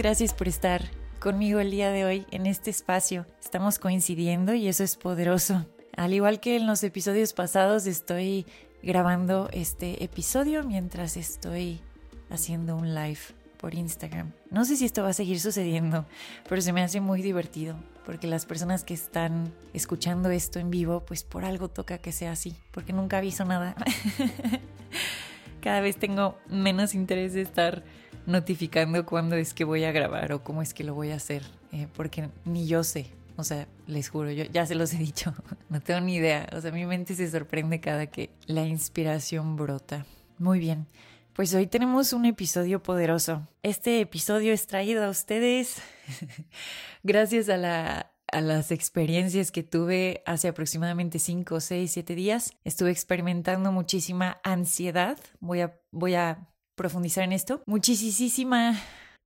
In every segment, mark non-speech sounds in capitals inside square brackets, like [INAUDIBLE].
Gracias por estar conmigo el día de hoy en este espacio. Estamos coincidiendo y eso es poderoso. Al igual que en los episodios pasados, estoy grabando este episodio mientras estoy haciendo un live por Instagram. No sé si esto va a seguir sucediendo, pero se me hace muy divertido porque las personas que están escuchando esto en vivo, pues por algo toca que sea así, porque nunca aviso nada. [LAUGHS] Cada vez tengo menos interés de estar notificando cuándo es que voy a grabar o cómo es que lo voy a hacer, eh, porque ni yo sé. O sea, les juro, yo ya se los he dicho, [LAUGHS] no tengo ni idea. O sea, mi mente se sorprende cada que la inspiración brota. Muy bien, pues hoy tenemos un episodio poderoso. Este episodio es traído a ustedes [LAUGHS] gracias a la a las experiencias que tuve hace aproximadamente 5, 6, 7 días. Estuve experimentando muchísima ansiedad. Voy a, voy a profundizar en esto. Muchísima,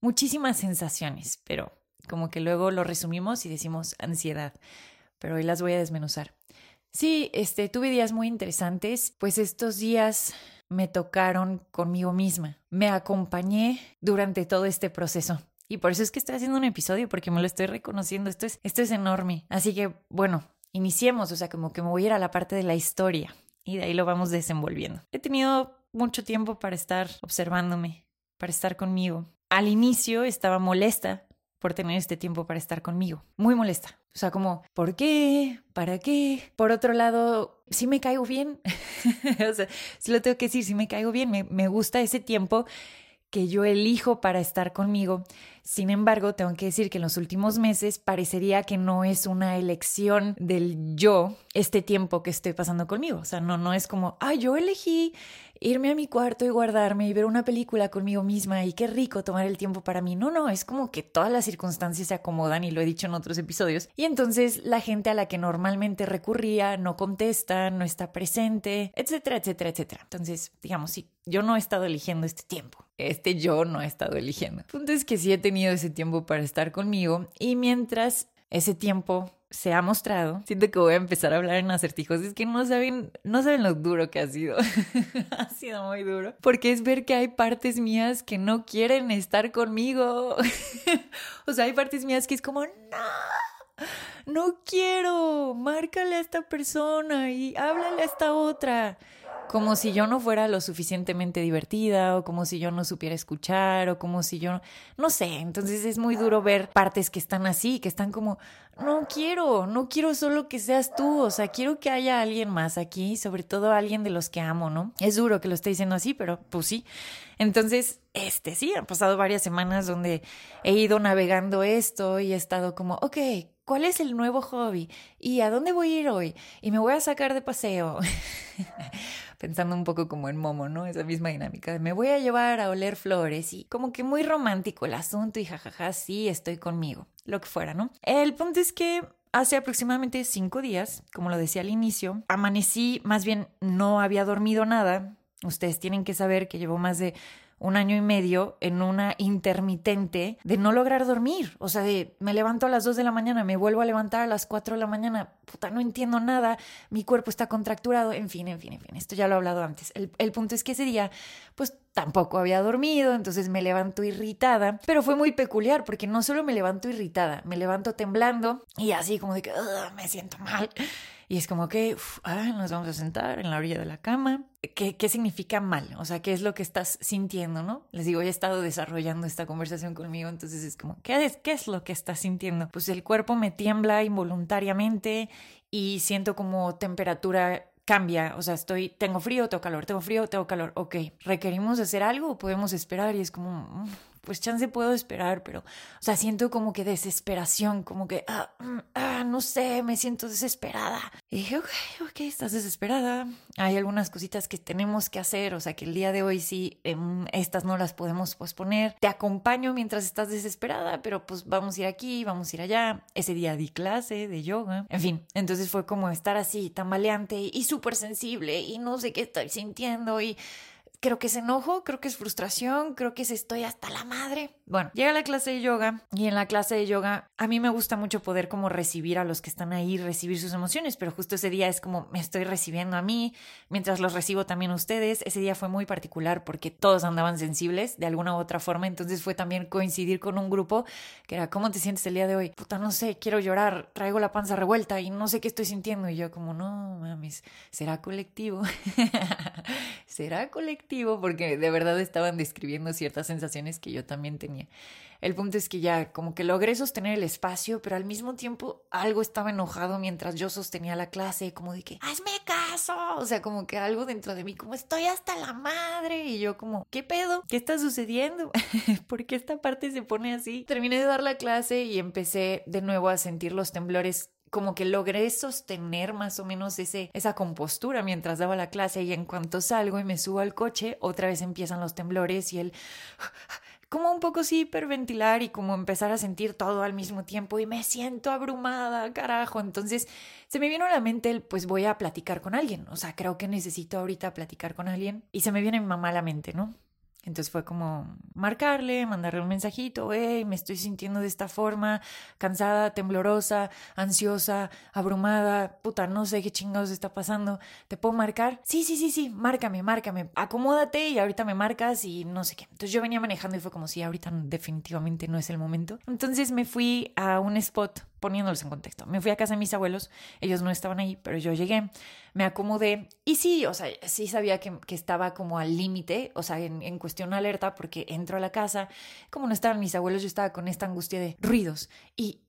muchísimas sensaciones, pero como que luego lo resumimos y decimos ansiedad. Pero hoy las voy a desmenuzar. Sí, este, tuve días muy interesantes, pues estos días me tocaron conmigo misma. Me acompañé durante todo este proceso. Y por eso es que estoy haciendo un episodio, porque me lo estoy reconociendo. Esto es, esto es enorme. Así que, bueno, iniciemos. O sea, como que me voy a ir a la parte de la historia. Y de ahí lo vamos desenvolviendo. He tenido mucho tiempo para estar observándome, para estar conmigo. Al inicio estaba molesta por tener este tiempo para estar conmigo, muy molesta. O sea, como, ¿por qué? ¿Para qué? Por otro lado, sí me caigo bien. [LAUGHS] o sea, sí lo tengo que decir, sí me caigo bien, me, me gusta ese tiempo que yo elijo para estar conmigo. Sin embargo, tengo que decir que en los últimos meses parecería que no es una elección del yo este tiempo que estoy pasando conmigo. O sea, no, no es como, ah, yo elegí irme a mi cuarto y guardarme y ver una película conmigo misma y qué rico tomar el tiempo para mí. No, no, es como que todas las circunstancias se acomodan y lo he dicho en otros episodios. Y entonces la gente a la que normalmente recurría no contesta, no está presente, etcétera, etcétera, etcétera. Entonces, digamos, sí, yo no he estado eligiendo este tiempo. Este yo no he estado eligiendo. El punto es que sí he tenido ese tiempo para estar conmigo y mientras ese tiempo se ha mostrado, siento que voy a empezar a hablar en acertijos, es que no saben, no saben lo duro que ha sido. [LAUGHS] ha sido muy duro. Porque es ver que hay partes mías que no quieren estar conmigo. [LAUGHS] o sea, hay partes mías que es como, no, no quiero, márcale a esta persona y háblale a esta otra como si yo no fuera lo suficientemente divertida o como si yo no supiera escuchar o como si yo no sé, entonces es muy duro ver partes que están así, que están como no quiero, no quiero solo que seas tú, o sea, quiero que haya alguien más aquí, sobre todo alguien de los que amo, ¿no? Es duro que lo esté diciendo así, pero pues sí. Entonces, este sí, han pasado varias semanas donde he ido navegando esto y he estado como, ok, ¿cuál es el nuevo hobby? ¿Y a dónde voy a ir hoy? Y me voy a sacar de paseo. [LAUGHS] Pensando un poco como en Momo, ¿no? Esa misma dinámica. Me voy a llevar a oler flores y como que muy romántico el asunto y jajaja, sí, estoy conmigo. Lo que fuera, ¿no? El punto es que hace aproximadamente cinco días, como lo decía al inicio, amanecí, más bien no había dormido nada. Ustedes tienen que saber que llevo más de un año y medio en una intermitente de no lograr dormir. O sea, de me levanto a las 2 de la mañana, me vuelvo a levantar a las 4 de la mañana, puta, no entiendo nada, mi cuerpo está contracturado, en fin, en fin, en fin. Esto ya lo he hablado antes. El, el punto es que ese día, pues tampoco había dormido, entonces me levanto irritada, pero fue muy peculiar porque no solo me levanto irritada, me levanto temblando y así como de que me siento mal. Y es como que ah, nos vamos a sentar en la orilla de la cama. ¿Qué, ¿Qué significa mal? O sea, ¿qué es lo que estás sintiendo, no? Les digo, he estado desarrollando esta conversación conmigo, entonces es como, ¿qué es, qué es lo que estás sintiendo? Pues el cuerpo me tiembla involuntariamente y siento como temperatura cambia, o sea, estoy, tengo frío, tengo calor, tengo frío, tengo calor, ok, ¿requerimos hacer algo o podemos esperar? Y es como, mm, pues chance puedo esperar, pero, o sea, siento como que desesperación, como que, ah, mm, ah no sé, me siento desesperada. Y dije, ok, ok, estás desesperada. Hay algunas cositas que tenemos que hacer, o sea que el día de hoy sí, em, estas no las podemos posponer. Te acompaño mientras estás desesperada, pero pues vamos a ir aquí, vamos a ir allá. Ese día di clase de yoga. En fin, entonces fue como estar así, tambaleante y súper sensible y no sé qué estoy sintiendo y creo que es enojo, creo que es frustración, creo que es estoy hasta la madre. Bueno, llega la clase de yoga y en la clase de yoga a mí me gusta mucho poder como recibir a los que están ahí, recibir sus emociones, pero justo ese día es como me estoy recibiendo a mí, mientras los recibo también a ustedes. Ese día fue muy particular porque todos andaban sensibles de alguna u otra forma, entonces fue también coincidir con un grupo que era, ¿cómo te sientes el día de hoy? Puta, no sé, quiero llorar, traigo la panza revuelta y no sé qué estoy sintiendo. Y yo como, no, mames, será colectivo. [LAUGHS] será colectivo porque de verdad estaban describiendo ciertas sensaciones que yo también tenía. El punto es que ya como que logré sostener el espacio, pero al mismo tiempo algo estaba enojado mientras yo sostenía la clase, como de que, hazme caso, o sea, como que algo dentro de mí, como estoy hasta la madre, y yo como, ¿qué pedo? ¿Qué está sucediendo? [LAUGHS] ¿Por qué esta parte se pone así? Terminé de dar la clase y empecé de nuevo a sentir los temblores como que logré sostener más o menos ese, esa compostura mientras daba la clase y en cuanto salgo y me subo al coche, otra vez empiezan los temblores y el [SIGHS] como un poco sí hiperventilar y como empezar a sentir todo al mismo tiempo y me siento abrumada, carajo. Entonces se me vino a la mente el pues voy a platicar con alguien. O sea, creo que necesito ahorita platicar con alguien y se me viene mi mamá la mente, ¿no? Entonces fue como marcarle, mandarle un mensajito, hey, me estoy sintiendo de esta forma, cansada, temblorosa, ansiosa, abrumada, puta, no sé qué chingados está pasando, ¿te puedo marcar? Sí, sí, sí, sí, márcame, márcame, acomódate y ahorita me marcas y no sé qué. Entonces yo venía manejando y fue como si ahorita definitivamente no es el momento. Entonces me fui a un spot poniéndolos en contexto. Me fui a casa de mis abuelos, ellos no estaban ahí, pero yo llegué, me acomodé y sí, o sea, sí sabía que, que estaba como al límite, o sea, en, en, cuestión alerta, porque entro a la casa, como no estaban mis abuelos, yo estaba con esta angustia de ruidos y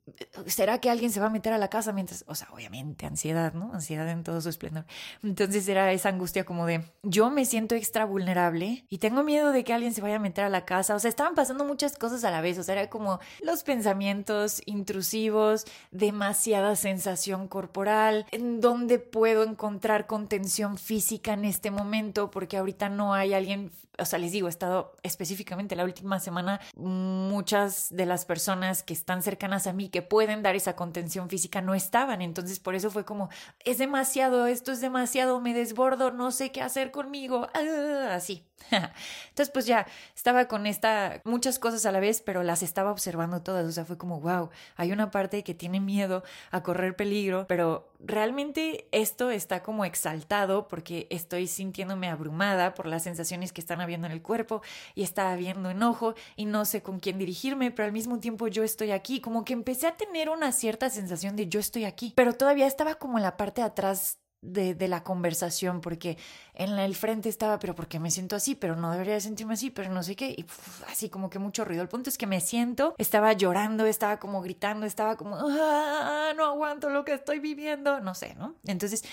¿será que alguien se va a meter a la casa mientras, o sea, obviamente, ansiedad, ¿no? Ansiedad en todo su esplendor. Entonces era esa angustia como de, yo me siento extra vulnerable y tengo miedo de que alguien se vaya a meter a la casa. O sea, estaban pasando muchas cosas a la vez, o sea, era como los pensamientos intrusivos, demasiada sensación corporal, en donde puedo encontrar contención física en este momento, porque ahorita no hay alguien o sea, les digo, he estado específicamente la última semana, muchas de las personas que están cercanas a mí, que pueden dar esa contención física, no estaban. Entonces, por eso fue como, es demasiado, esto es demasiado, me desbordo, no sé qué hacer conmigo, ah, así. [LAUGHS] Entonces, pues ya estaba con esta, muchas cosas a la vez, pero las estaba observando todas. O sea, fue como, wow, hay una parte que tiene miedo a correr peligro, pero realmente esto está como exaltado porque estoy sintiéndome abrumada por las sensaciones que están habiendo en el cuerpo y está habiendo enojo y no sé con quién dirigirme, pero al mismo tiempo yo estoy aquí. Como que empecé a tener una cierta sensación de yo estoy aquí, pero todavía estaba como en la parte de atrás de, la conversación, porque en el frente estaba, pero porque me siento así, pero no debería sentirme así, pero no sé qué, y así como que mucho ruido. El punto es que me siento, estaba llorando, estaba como gritando, estaba como, ah, no aguanto lo que estoy viviendo, no sé, ¿no? Entonces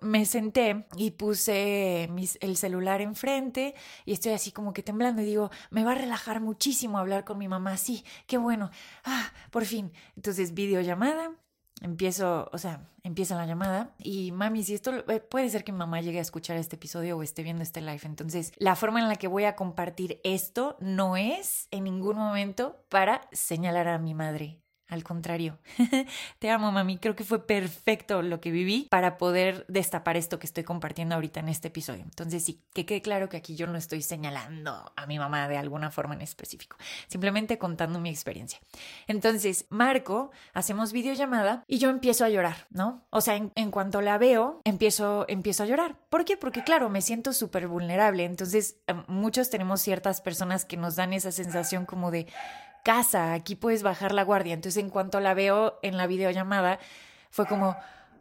me senté y puse mis, el celular enfrente y estoy así como que temblando y digo, me va a relajar muchísimo hablar con mi mamá, sí, qué bueno, ah, por fin. Entonces, videollamada, empiezo, o sea, empieza la llamada y mami, si esto eh, puede ser que mamá llegue a escuchar este episodio o esté viendo este live, entonces la forma en la que voy a compartir esto no es en ningún momento para señalar a mi madre. Al contrario, [LAUGHS] te amo, mami. Creo que fue perfecto lo que viví para poder destapar esto que estoy compartiendo ahorita en este episodio. Entonces, sí, que quede claro que aquí yo no estoy señalando a mi mamá de alguna forma en específico, simplemente contando mi experiencia. Entonces, Marco, hacemos videollamada y yo empiezo a llorar, ¿no? O sea, en, cuanto la veo, empiezo, empiezo a llorar. ¿Por qué? Porque, claro, me siento súper vulnerable. Entonces, em, muchos tenemos ciertas personas que nos dan esa sensación como de casa, aquí puedes bajar la guardia. Entonces en cuanto la veo en la videollamada, fue como,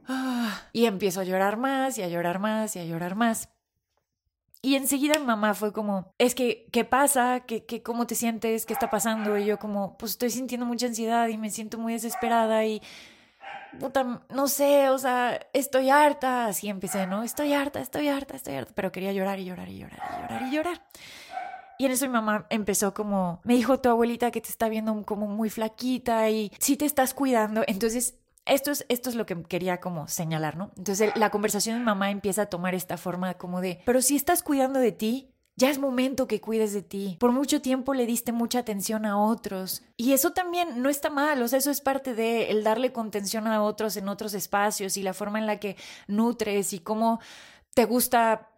ah", y empiezo a llorar más y a llorar más y a llorar más. Y enseguida mi mamá fue como, es que, ¿qué pasa? ¿Qué, qué, ¿Cómo te sientes? ¿Qué está pasando? Y yo como, pues estoy sintiendo mucha ansiedad y me siento muy desesperada y, puta, no sé, o sea, estoy harta. Así empecé, ¿no? Estoy harta, estoy harta, estoy harta. Pero quería llorar y llorar y llorar y llorar y llorar. Y en eso mi mamá empezó como, me dijo tu abuelita que te está viendo como muy flaquita y si te estás cuidando. Entonces esto es, esto es lo que quería como señalar, ¿no? Entonces la conversación de mamá empieza a tomar esta forma como de, pero si estás cuidando de ti, ya es momento que cuides de ti. Por mucho tiempo le diste mucha atención a otros. Y eso también no está mal, o sea, eso es parte de el darle contención a otros en otros espacios y la forma en la que nutres y cómo te gusta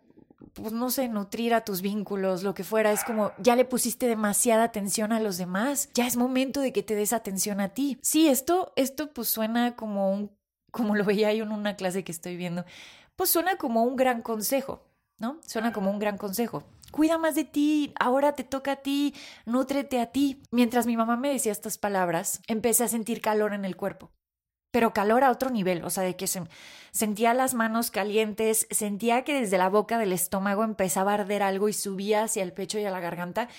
pues no sé, nutrir a tus vínculos, lo que fuera, es como ya le pusiste demasiada atención a los demás, ya es momento de que te des atención a ti. Sí, esto esto pues suena como un como lo veía yo en una clase que estoy viendo, pues suena como un gran consejo, ¿no? Suena como un gran consejo cuida más de ti, ahora te toca a ti, nútrete a ti. Mientras mi mamá me decía estas palabras, empecé a sentir calor en el cuerpo. Pero calor a otro nivel, o sea, de que se, sentía las manos calientes, sentía que desde la boca del estómago empezaba a arder algo y subía hacia el pecho y a la garganta.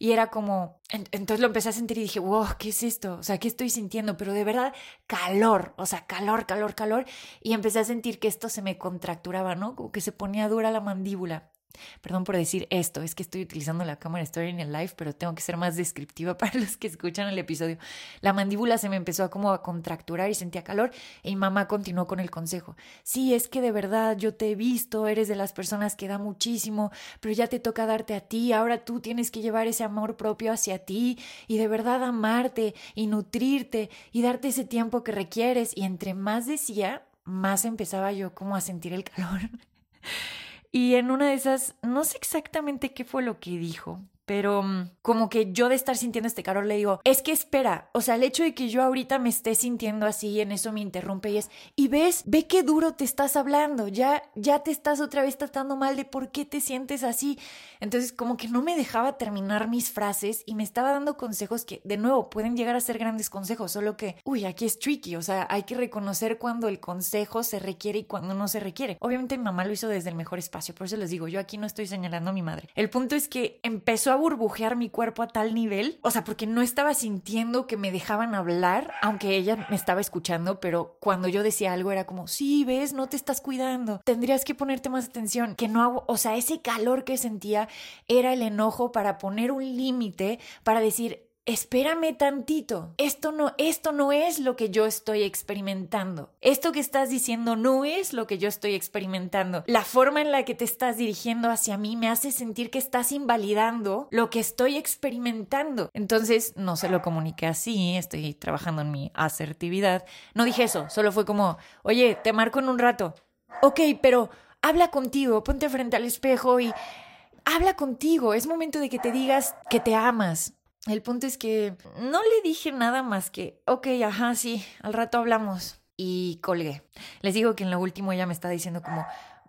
Y era como, entonces lo empecé a sentir y dije, wow, ¿qué es esto? O sea, ¿qué estoy sintiendo? Pero de verdad, calor, o sea, calor, calor, calor. Y empecé a sentir que esto se me contracturaba, ¿no? Como que se ponía dura la mandíbula. Perdón por decir esto, es que estoy utilizando la cámara, estoy en el live, pero tengo que ser más descriptiva [LAUGHS] para los que escuchan el episodio. La mandíbula se me empezó a como a contracturar y sentía calor y mamá continuó con el consejo. Sí, es que de verdad yo te he visto, eres de las personas que da muchísimo, pero ya te toca darte a ti, ahora tú tienes que llevar ese amor propio hacia ti y de verdad amarte y nutrirte y darte ese tiempo que requieres. Y entre más decía, más empezaba yo como a sentir el calor. [LAUGHS] Y en una de esas, no sé exactamente qué fue lo que dijo, pero mm, como que yo de estar sintiendo este calor le digo, es que espera, o sea, el hecho de que yo ahorita me esté sintiendo así, en eso me interrumpe y es, y ves, ve qué duro te estás hablando, ya, ya te estás otra vez tratando mal de por qué te sientes así. Entonces como que no me dejaba terminar mis frases y me estaba dando consejos que, de nuevo, pueden llegar a ser grandes consejos, solo que, uy, aquí es tricky, o sea, hay que reconocer cuando el consejo se requiere y cuando no se requiere. Obviamente mi mamá lo hizo desde el mejor espacio, por eso les digo, yo aquí no estoy señalando a mi madre. El punto es que empezó burbujear mi cuerpo a tal nivel, o sea, porque no estaba sintiendo que me dejaban hablar, aunque ella me estaba escuchando, pero cuando yo decía algo era como, sí, ves, no te estás cuidando, tendrías que ponerte más atención, que no hago, o sea, ese calor que sentía era el enojo para poner un límite, para decir, espérame tantito. Esto no, esto no es lo que yo estoy experimentando. Esto que estás diciendo no es lo que yo estoy experimentando. La forma en la que te estás dirigiendo hacia mí me hace sentir que estás invalidando lo que estoy experimentando. Entonces, no se lo comuniqué así, estoy trabajando en mi asertividad. No dije eso, solo fue como, oye, te marco en un rato. Ok, pero habla contigo, ponte frente al espejo y habla contigo. Es momento de que te digas que te amas el punto es que no le dije nada más que, ok, ajá, sí, al rato hablamos. Y colgué. Les digo que en lo último ella me está diciendo como,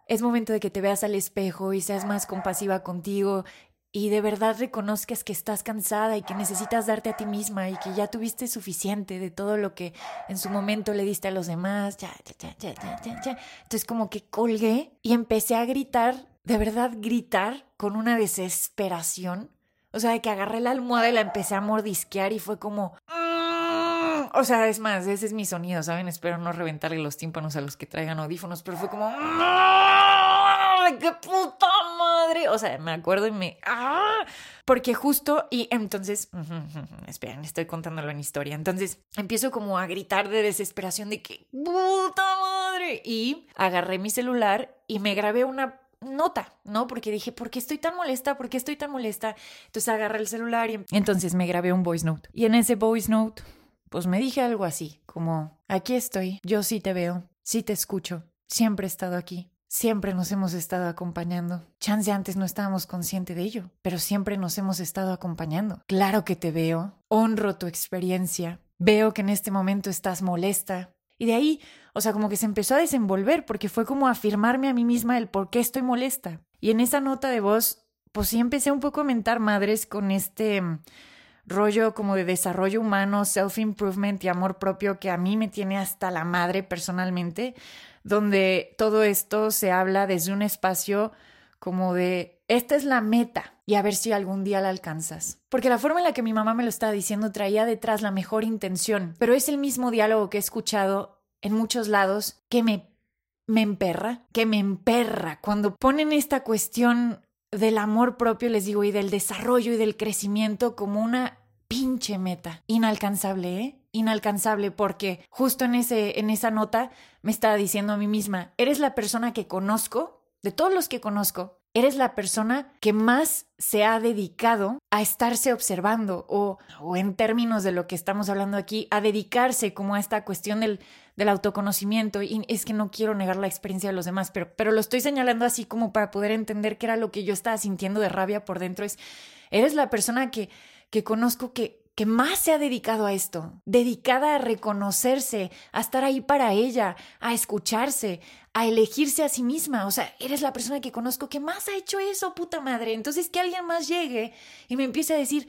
es momento de que te veas al espejo y seas más compasiva contigo y de verdad reconozcas que estás cansada y que necesitas darte a ti misma y que ya tuviste suficiente de todo lo que en su momento le diste a los demás. Ya, ya, ya, ya, ya, ya. Entonces como que colgué y empecé a gritar, de verdad gritar con una desesperación o sea, de que agarré la almohada y la empecé a mordisquear y fue como... Mm". O sea, es más, ese es mi sonido, ¿saben? Espero no reventarle los tímpanos a los que traigan audífonos, pero fue como... Mm". ¡Qué puta madre! O sea, me acuerdo y me... ¡Ah! Porque justo, y entonces, esperen, estoy contándolo en historia. Entonces empiezo como a gritar de desesperación de que puta madre. Y agarré mi celular y me grabé una nota, ¿no? Porque dije, ¿por qué estoy tan molesta? ¿Por qué estoy tan molesta? Entonces agarré el celular y entonces me grabé un voice note. Y en ese voice note, pues me dije algo así, como, aquí estoy, yo sí te veo, sí te escucho, siempre he estado aquí. Siempre nos hemos estado acompañando. Chance antes no estábamos conscientes de ello, pero siempre nos hemos estado acompañando. Claro que te veo, honro tu experiencia, veo que en este momento estás molesta, y de ahí, o sea, como que se empezó a desenvolver porque fue como afirmarme a mí misma el por qué estoy molesta. Y en esa nota de voz, pues sí empecé un poco a mentar madres con este mm, rollo como de desarrollo humano, self-improvement y amor propio que a mí me tiene hasta la madre personalmente, donde todo esto se habla desde un espacio como de, esta es la meta y a ver si algún día la alcanzas. Porque la forma en la que mi mamá me lo estaba diciendo traía detrás la mejor intención, pero es el mismo diálogo que he escuchado en muchos lados que me, me emperra, que me emperra. Cuando ponen esta cuestión del amor propio, les digo, y del desarrollo y del crecimiento como una pinche meta. Inalcanzable, ¿eh? Inalcanzable porque justo en, ese, en esa nota me estaba diciendo a mí misma, eres la persona que conozco, de todos los que conozco, eres la persona que más se ha dedicado a estarse observando o, o, en términos de lo que estamos hablando aquí, a dedicarse como a esta cuestión del, del, autoconocimiento. Y es que no quiero negar la experiencia de los demás, pero, pero lo estoy señalando así como para poder entender qué era lo que yo estaba sintiendo de rabia por dentro. Es, eres la persona que, que conozco que, que más se ha dedicado a esto, dedicada a reconocerse, a estar ahí para ella, a escucharse, a elegirse a sí misma. O sea, eres la persona que conozco que más ha hecho eso, puta madre. Entonces que alguien más llegue y me empiece a decir,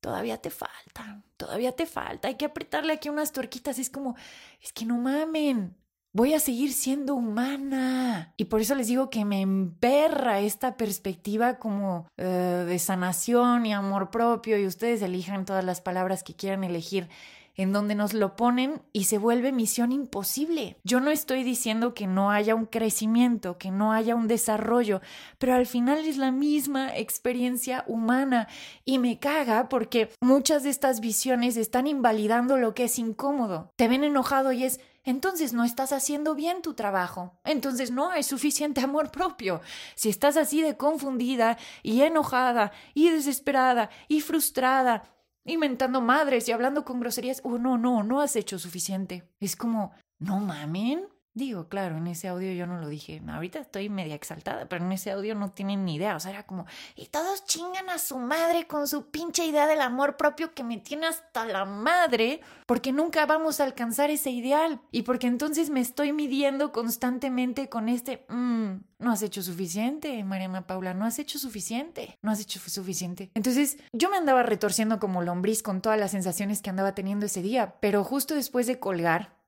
todavía te falta, todavía te falta, hay que apretarle aquí unas tuerquitas. Es como, es que no mamen, voy a seguir siendo humana. Y por eso les digo que me emperra esta perspectiva como uh, de sanación y amor propio y ustedes elijan todas las palabras que quieran elegir en donde nos lo ponen y se vuelve misión imposible. Yo no estoy diciendo que no haya un crecimiento, que no haya un desarrollo, pero al final es la misma experiencia humana y me caga porque muchas de estas visiones están invalidando lo que es incómodo. Te ven enojado y es entonces no estás haciendo bien tu trabajo. Entonces no hay suficiente [LAUGHS] amor propio. Si estás así de confundida y enojada y desesperada y frustrada inventando madres y hablando con groserías, oh, no, no, no has hecho suficiente. Es como, no mamen. Digo, claro, en ese audio yo no lo dije. Ahorita estoy media exaltada, pero en ese audio no tienen ni idea. O sea, era como, y todos chingan a su madre con su pinche idea del amor propio que me tiene hasta la madre, porque nunca vamos a alcanzar ese ideal. Y porque entonces me estoy midiendo constantemente con este, mmm, no has hecho suficiente, Mariana Paula, no has hecho suficiente, no has hecho suficiente. Entonces yo me andaba retorciendo como lombriz con todas las sensaciones que andaba teniendo ese día, pero justo después de colgar,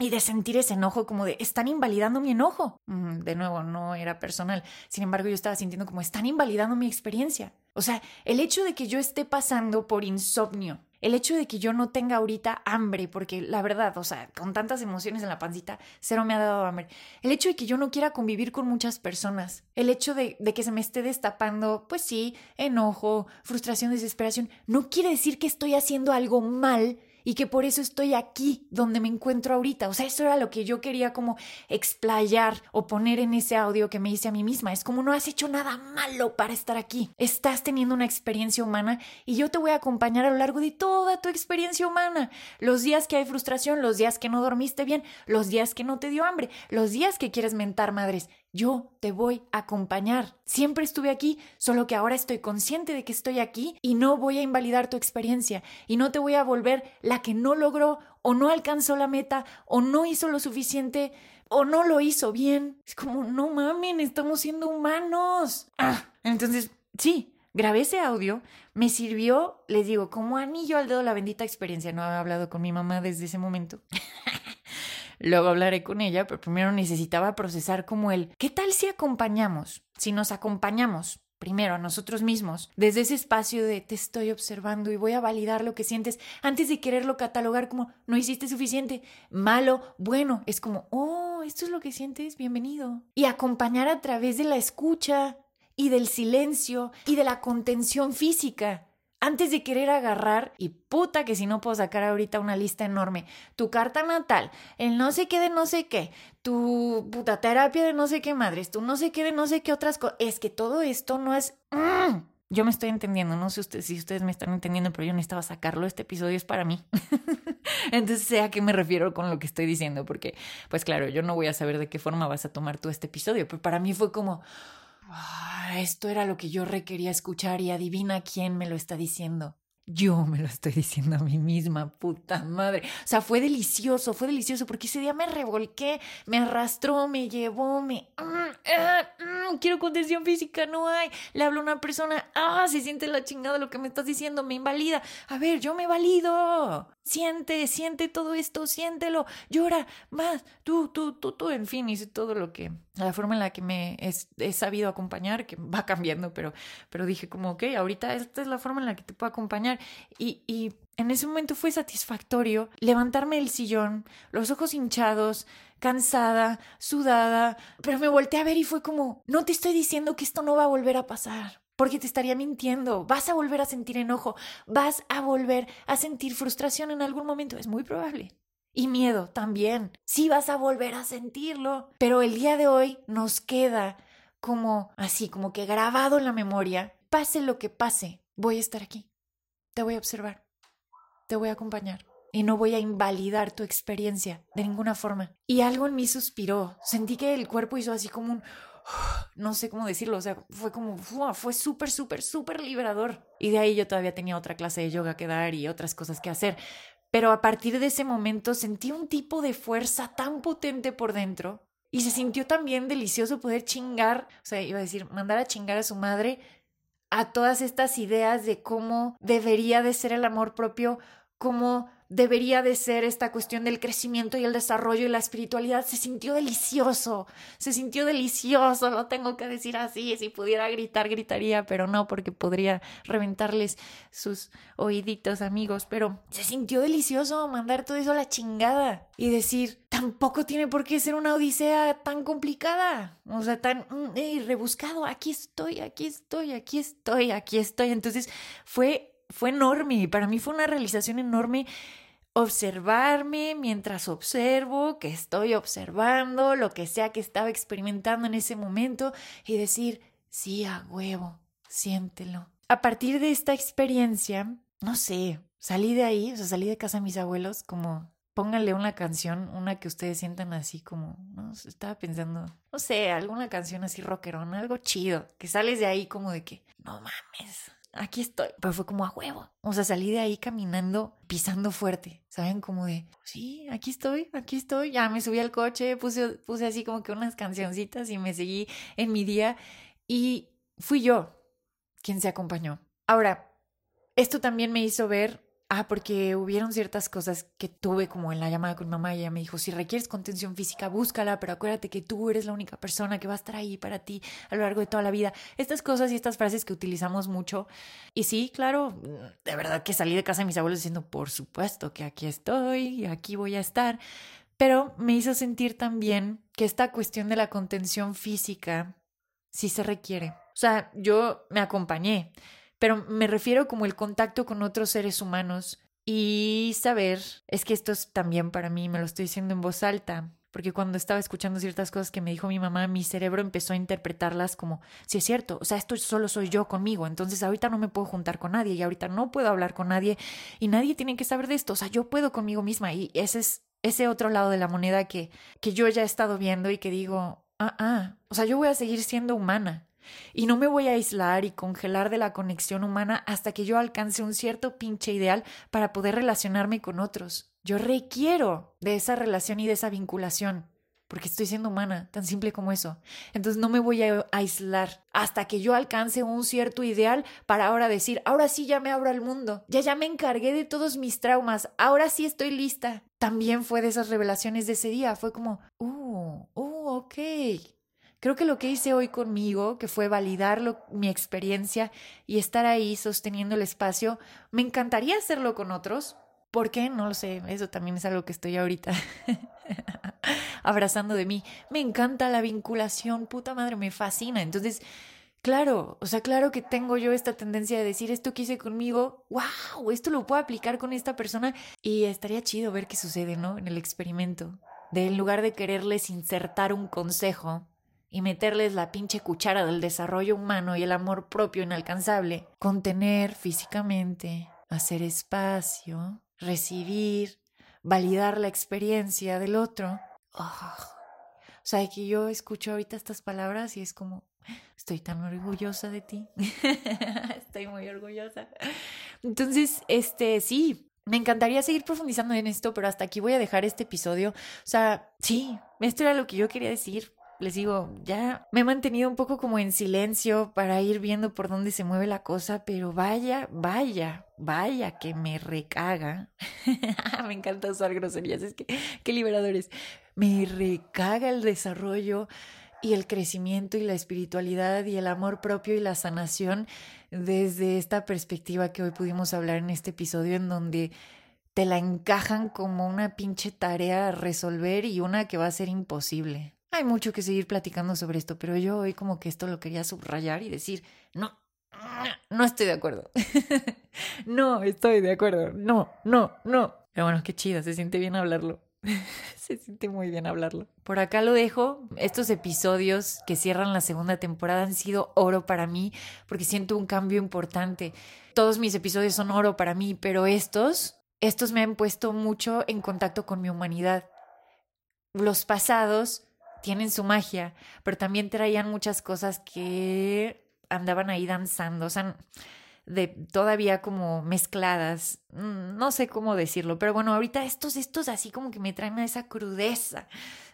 y de sentir ese enojo como de están invalidando mi enojo. De nuevo, no era personal. Sin embargo, yo estaba sintiendo como están invalidando mi experiencia. O sea, el hecho de que yo esté pasando por insomnio, el hecho de que yo no tenga ahorita hambre, porque la verdad, o sea, con tantas emociones en la pancita, cero me ha dado hambre. El hecho de que yo no quiera convivir con muchas personas, el hecho de que se me esté destapando, pues sí, enojo, frustración, desesperación, no quiere decir que estoy haciendo algo mal y que por eso estoy aquí donde me encuentro ahorita. O sea, eso era lo que yo quería como explayar o poner en ese audio que me hice a mí misma. Es como no has hecho nada malo para estar aquí. Estás teniendo una experiencia humana y yo te voy a acompañar a lo largo de toda tu experiencia humana. Los días que hay frustración, los días que no dormiste bien, los días que no te dio hambre, los días que quieres mentar madres. Yo te voy a acompañar. Siempre estuve aquí, solo que ahora estoy consciente de que estoy aquí y no voy a invalidar tu experiencia y no te voy a volver la que no logró o no alcanzó la meta o no hizo lo suficiente o no lo hizo bien. Es como, no mamen, estamos siendo humanos. Ah, entonces, sí, grabé ese audio, me sirvió, les digo, como anillo al dedo la bendita experiencia. No había hablado con mi mamá desde ese momento. [LAUGHS] Luego hablaré con ella, pero primero necesitaba procesar como el, ¿qué tal si acompañamos? Si nos acompañamos primero a nosotros mismos, desde ese espacio de te estoy observando y voy a validar lo que sientes antes de quererlo catalogar como no hiciste suficiente, malo, bueno, es como, oh, esto es lo que sientes, bienvenido. Y acompañar a través de la escucha y del silencio y de la contención física antes de querer agarrar, y puta que si no puedo sacar ahorita una lista enorme, tu carta natal, el no sé qué de no sé qué, tu puta terapia de no sé qué madres, tu no sé qué de no sé qué otras cosas, es que todo esto no es... ¡mm! Yo me estoy entendiendo, no sé usted, si ustedes me están entendiendo, pero yo necesitaba sacarlo, este episodio es para mí. [LAUGHS] Entonces sé a qué me refiero con lo que estoy diciendo, porque pues claro, yo no voy a saber de qué forma vas a tomar tú este episodio, pero para mí fue como Ah, esto era lo que yo requería escuchar y adivina quién me lo está diciendo. Yo me lo estoy diciendo a mí misma, puta madre. O sea, fue delicioso, fue delicioso porque ese día me revolqué, me arrastró, me llevó, me... Mm, ah, mm, quiero contención física, no hay. Le hablo a una persona, ah, se siente la chingada lo que me estás diciendo, me invalida. A ver, yo me valido. Siente, siente todo esto, siéntelo, llora más, tú, tú, tú, tú, en fin, hice todo lo que, la forma en la que me he, sabido acompañar, que va cambiando, pero, pero dije como, ok, ahorita esta es la forma en la que te puedo acompañar. Y, y en ese momento fue satisfactorio levantarme del sillón, los ojos hinchados, cansada, sudada, pero me volteé a ver y fue como, no te estoy diciendo que esto no va a volver a pasar. Porque te estaría mintiendo. Vas a volver a sentir enojo, vas a volver a sentir frustración en algún momento, es muy probable. Y miedo también. Sí vas a volver a sentirlo. Pero el día de hoy nos queda como así, como que grabado en la memoria. Pase lo que pase, voy a estar aquí. Te voy a observar. Te voy a acompañar. Y no voy a invalidar tu experiencia de ninguna forma. Y algo en mí suspiró. Sentí que el cuerpo hizo así como un... No sé cómo decirlo, o sea, fue como, fue súper, súper, súper liberador. Y de ahí yo todavía tenía otra clase de yoga que dar y otras cosas que hacer. Pero a partir de ese momento sentí un tipo de fuerza tan potente por dentro y se sintió también delicioso poder chingar, o sea, iba a decir, mandar a chingar a su madre a todas estas ideas de cómo debería de ser el amor propio, cómo debería de ser esta cuestión del crecimiento y el desarrollo y la espiritualidad. Se sintió delicioso, se sintió delicioso, lo tengo que decir así. Si pudiera gritar, gritaría, pero no, porque podría reventarles sus oíditos, amigos. Pero se sintió delicioso mandar todo eso a la chingada y decir, tampoco tiene por qué ser una odisea tan complicada, o sea, tan mm, rebuscado. Aquí estoy, aquí estoy, aquí estoy, aquí estoy. Entonces fue fue enorme. Para mí fue una realización enorme observarme mientras observo, que estoy observando, lo que sea que estaba experimentando en ese momento y decir, sí, a huevo, siéntelo. A partir de esta experiencia, no sé, salí de ahí, o sea, salí de casa de mis abuelos como pónganle una canción, una que ustedes sientan así como, no, estaba pensando, no sé, alguna canción así rockerona, algo chido, que sales de ahí como de que, no mames, aquí estoy. Pero fue como a huevo. O sea, salí de ahí caminando, pisando fuerte. ¿Saben? Como de, sí, aquí estoy, aquí estoy. Ya me subí al coche, puse, puse así como que unas cancioncitas y me seguí en mi día. Y fui yo quien se acompañó. Ahora, esto también me hizo ver Ah, porque hubieron ciertas cosas que tuve como en la llamada con mamá y ella me dijo, si requieres contención física, búscala, pero acuérdate que tú eres la única persona que va a estar ahí para ti a lo largo de toda la vida. Estas cosas y estas frases que utilizamos mucho. Y sí, claro, de verdad que salí de casa de mis abuelos diciendo, por supuesto que aquí estoy y aquí voy a estar. Pero me hizo sentir también que esta cuestión de la contención física sí se requiere. O sea, yo me acompañé, pero me refiero como el contacto con otros seres humanos y saber, es que esto es también para mí, me lo estoy diciendo en voz alta, porque cuando estaba escuchando ciertas cosas que me dijo mi mamá, mi cerebro empezó a interpretarlas como, si es cierto, o sea, esto solo soy yo conmigo, entonces ahorita no me puedo juntar con nadie y ahorita no puedo hablar con nadie y nadie tiene que saber de esto, o sea, yo puedo conmigo misma y ese es ese otro lado de la moneda que, que yo ya he estado viendo y que digo, ah, ah, o sea, yo voy a seguir siendo humana, y no me voy a aislar y congelar de la conexión humana hasta que yo alcance un cierto pinche ideal para poder relacionarme con otros. Yo requiero de esa relación y de esa vinculación, porque estoy siendo humana, tan simple como eso. Entonces no me voy a aislar hasta que yo alcance un cierto ideal para ahora decir, ahora sí ya me abro al mundo, ya ya me encargué de todos mis traumas, ahora sí estoy lista. También fue de esas revelaciones de ese día, fue como, uh, uh, ok, Creo que lo que hice hoy conmigo, que fue validar mi experiencia y estar ahí sosteniendo el espacio, me encantaría hacerlo con otros. ¿Por qué? No lo sé. Eso también es algo que estoy ahorita [LAUGHS] abrazando de mí. Me encanta la vinculación, puta madre, me fascina. Entonces, claro, o sea, claro que tengo yo esta tendencia de decir esto que hice conmigo, wow, esto lo puedo aplicar con esta persona y estaría chido ver qué sucede, ¿no? En el experimento. De en lugar de quererles insertar un consejo, y meterles la pinche cuchara del desarrollo humano y el amor propio inalcanzable, contener físicamente, hacer espacio, recibir, validar la experiencia del otro. Oh. O sea, que yo escucho ahorita estas palabras y es como, estoy tan orgullosa de ti. [LAUGHS] estoy muy orgullosa. Entonces, este, sí, me encantaría seguir profundizando en esto, pero hasta aquí voy a dejar este episodio. O sea, sí, esto era lo que yo quería decir les digo, ya me he mantenido un poco como en silencio para ir viendo por dónde se mueve la cosa, pero vaya, vaya, vaya que me recaga. [LAUGHS] me encanta usar groserías, es que qué liberadores. Me recaga el desarrollo y el crecimiento y la espiritualidad y el amor propio y la sanación desde esta perspectiva que hoy pudimos hablar en este episodio en donde te la encajan como una pinche tarea a resolver y una que va a ser imposible. Hay mucho que seguir platicando sobre esto, pero yo hoy como que esto lo quería subrayar y decir, no, no estoy de acuerdo. [LAUGHS] no estoy de acuerdo. No, no, no. Pero bueno, qué chido, se siente bien hablarlo. [LAUGHS] Se siente muy bien hablarlo. Por acá lo dejo. Estos episodios que cierran la segunda temporada han sido oro para mí porque siento un cambio importante. Todos mis episodios son oro para mí, pero estos, estos me han puesto mucho en contacto con mi humanidad. Los pasados tienen su magia, pero también traían muchas cosas que andaban ahí danzando. O sea, de todavía como mezcladas, mm, no sé cómo decirlo, pero bueno, ahorita estos, estos así como que me traen a esa crudeza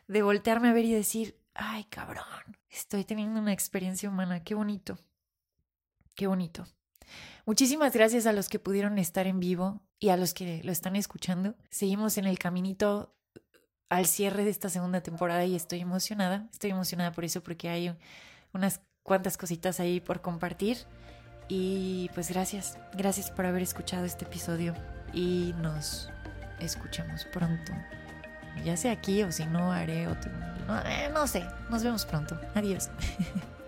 de voltearme a ver y decir, ay cabrón, estoy teniendo una experiencia humana, qué bonito, qué bonito. Muchísimas gracias a los que pudieron estar en vivo y a los que lo están escuchando. Seguimos en el caminito al cierre de esta segunda temporada y estoy emocionada, estoy emocionada por eso porque hay unas cuantas cositas ahí por compartir. Y pues gracias, gracias por haber escuchado este episodio y nos escuchamos pronto. Ya sea aquí o si no haré otro. No, eh, no sé, nos vemos pronto. Adiós. [LAUGHS]